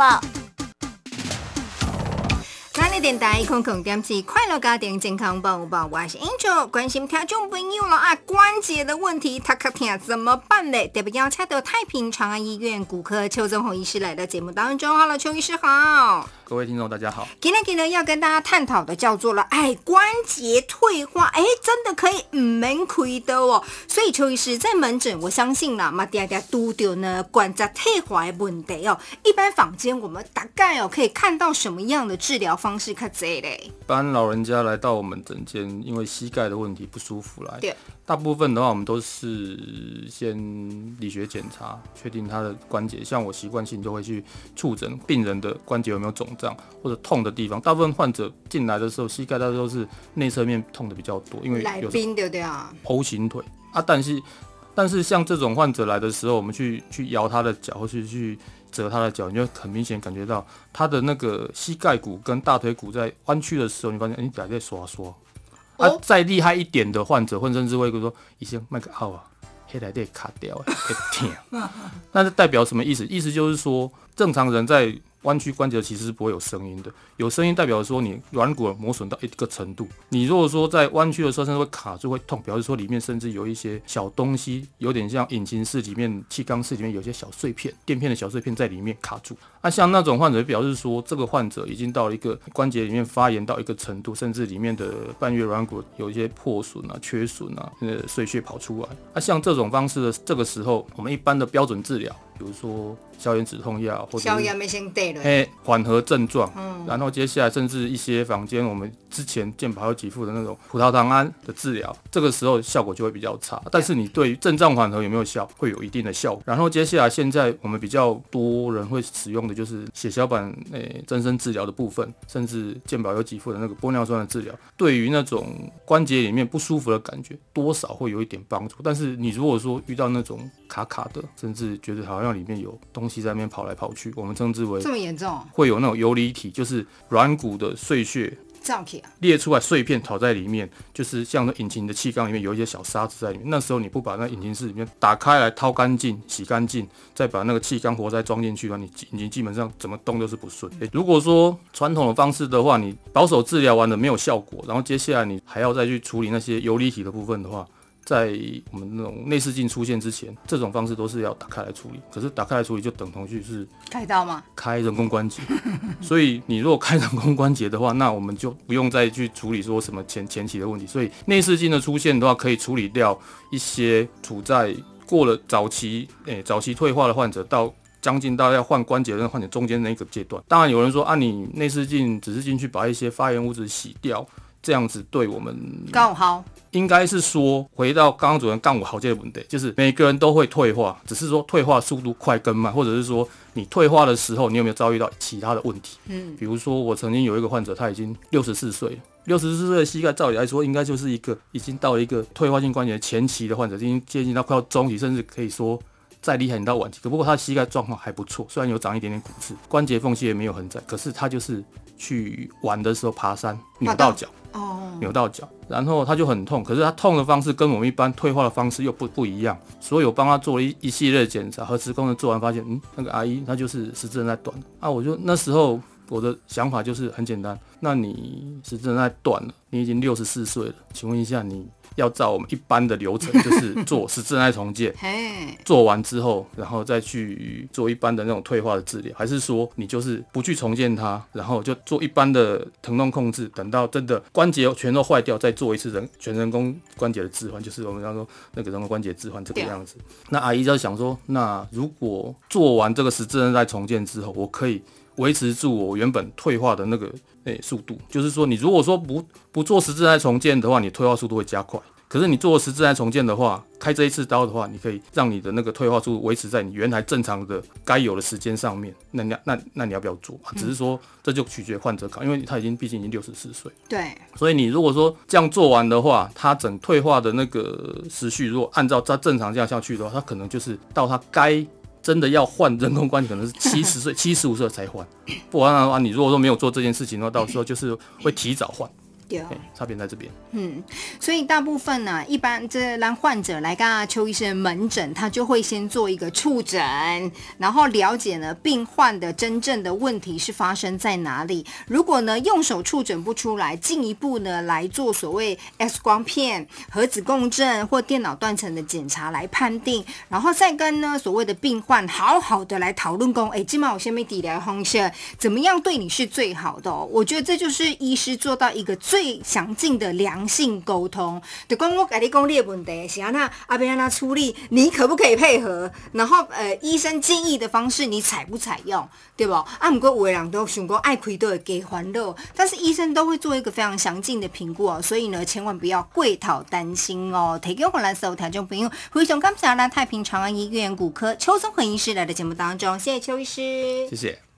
报。哪里电台空空点起快乐家庭健康报报，我是 Angel，关心听众朋友了啊，关节的问题，他可听怎么办呢？特别邀请到太平长安医院骨科邱宗宏医师来到节目当中。Hello，邱医师好。各位听众，大家好。今天今天要跟大家探讨的叫做了，哎，关节退化，哎，真的可以唔免亏的哦。所以邱医师在门诊，我相信啦，嘛，嗲嗲都丢呢关节退化的问题哦。一般坊间我们大概哦可以看到什么样的治疗方式？看这嘞。一般老人家来到我们诊间，因为膝盖的问题不舒服来。对。大部分的话，我们都是先理学检查，确定他的关节。像我习惯性就会去触诊病人的关节有没有肿胀或者痛的地方。大部分患者进来的时候，膝盖大多都是内侧面痛的比较多，因为来宾对不对啊？O 型腿啊，但是但是像这种患者来的时候，我们去去摇他的脚或是去折他的脚，你就很明显感觉到他的那个膝盖骨跟大腿骨在弯曲的时候，你发现你脚在刷刷。啊，再厉害一点的患者，混身智慧，说医生麦克奥啊，黑台得卡掉，会疼。那这代表什么意思？意思就是说，正常人在。弯曲关节其实是不会有声音的，有声音代表说你软骨磨损到一个程度。你如果说在弯曲的时候甚至会卡住会痛，表示说里面甚至有一些小东西，有点像引擎室里面气缸室里面有些小碎片、垫片的小碎片在里面卡住。那像那种患者表示说，这个患者已经到了一个关节里面发炎到一个程度，甚至里面的半月软骨有一些破损啊、缺损啊，呃，碎屑跑出来。那像这种方式的这个时候，我们一般的标准治疗。比如说消炎止痛药，或者消炎没先得了，哎，缓和症状，嗯，然后接下来甚至一些房间我们之前健保有给付的那种葡萄糖胺的治疗，这个时候效果就会比较差。但是你对于症状缓和有没有效，会有一定的效果。然后接下来现在我们比较多人会使用的就是血小板诶增生治疗的部分，甚至健保有给付的那个玻尿酸的治疗，对于那种关节里面不舒服的感觉，多少会有一点帮助。但是你如果说遇到那种卡卡的，甚至觉得好像里面有东西在那边跑来跑去，我们称之为这么严重，会有那种游离体，就是软骨的碎屑裂出来碎片跑在里面，就是像那引擎的气缸里面有一些小沙子在里面。那时候你不把那引擎室里面打开来掏干净、洗干净，再把那个气缸活塞装进去的话，你引擎基本上怎么动都是不顺。如果说传统的方式的话，你保守治疗完了没有效果，然后接下来你还要再去处理那些游离体的部分的话。在我们那种内视镜出现之前，这种方式都是要打开来处理。可是打开来处理就等同于是开刀吗？开人工关节。所以你如果开人工关节的话，那我们就不用再去处理说什么前前期的问题。所以内视镜的出现的话，可以处理掉一些处在过了早期诶早期退化的患者，到将近到要换关节的患者中间那个阶段。当然有人说，啊，你内视镜只是进去把一些发炎物质洗掉。这样子对我们刚好，应该是说回到刚刚主任杠五好这个问题，就是每个人都会退化，只是说退化速度快跟慢，或者是说你退化的时候，你有没有遭遇到其他的问题？嗯，比如说我曾经有一个患者，他已经六十四岁，六十四岁的膝盖，照理来说应该就是一个已经到了一个退化性关节前期的患者，已经接近到快要中期，甚至可以说再厉害你到晚期。只不过他膝盖状况还不错，虽然有长一点点骨刺，关节缝隙也没有很窄，可是他就是去玩的时候爬山扭到脚。哦，扭到脚，然后他就很痛，可是他痛的方式跟我们一般退化的方式又不不一样，所以我帮他做了一一系列检查，核磁共振做完发现，嗯，那个阿姨她就是十字韧带断了啊，我就那时候。我的想法就是很简单，那你是正在断了，你已经六十四岁了，请问一下，你要照我们一般的流程，就是 做十字韧带重建，做完之后，然后再去做一般的那种退化的治疗，还是说你就是不去重建它，然后就做一般的疼痛控制，等到真的关节全都坏掉，再做一次人全人工关节的置换，就是我们刚说那个人工关节置换这个样子。那阿姨就想说，那如果做完这个十字韧带重建之后，我可以。维持住我原本退化的那个诶速度，就是说，你如果说不不做十字带重建的话，你退化速度会加快。可是你做十字带重建的话，开这一次刀的话，你可以让你的那个退化速度维持在你原来正常的该有的时间上面。那你那那你要不要做？只是说这就取决患者考，因为他已经毕竟已经六十四岁。对。所以你如果说这样做完的话，他整退化的那个时序，如果按照他正常这样下去的话，他可能就是到他该。真的要换人工关节，可能是七十岁、七十五岁才换。不然的话，你如果说没有做这件事情的话，到时候就是会提早换。对哎，差别在这边。嗯，所以大部分呢，一般这让患者来跟邱医生门诊，他就会先做一个触诊，然后了解呢病患的真正的问题是发生在哪里。如果呢用手触诊不出来，进一步呢来做所谓 X 光片、核子共振或电脑断层的检查来判定，然后再跟呢所谓的病患好好的来讨论，讲哎，今晚我先没底疗方式，怎么样对你是最好的、哦？我觉得这就是医师做到一个最最详尽的良性沟通。就讲我跟你讲你的问题是安那阿边安那处理，你可不可以配合？然后呃，医生建议的方式你采不采用，对不？啊，不过有的人都想过爱亏都会给还乐，但是医生都会做一个非常详尽的评估哦，所以呢，千万不要贵讨担心哦。提供回来所有听众朋友，非常感谢咱太平长安医院骨科邱宗恒医师来的节目当中，谢谢邱医师，谢谢。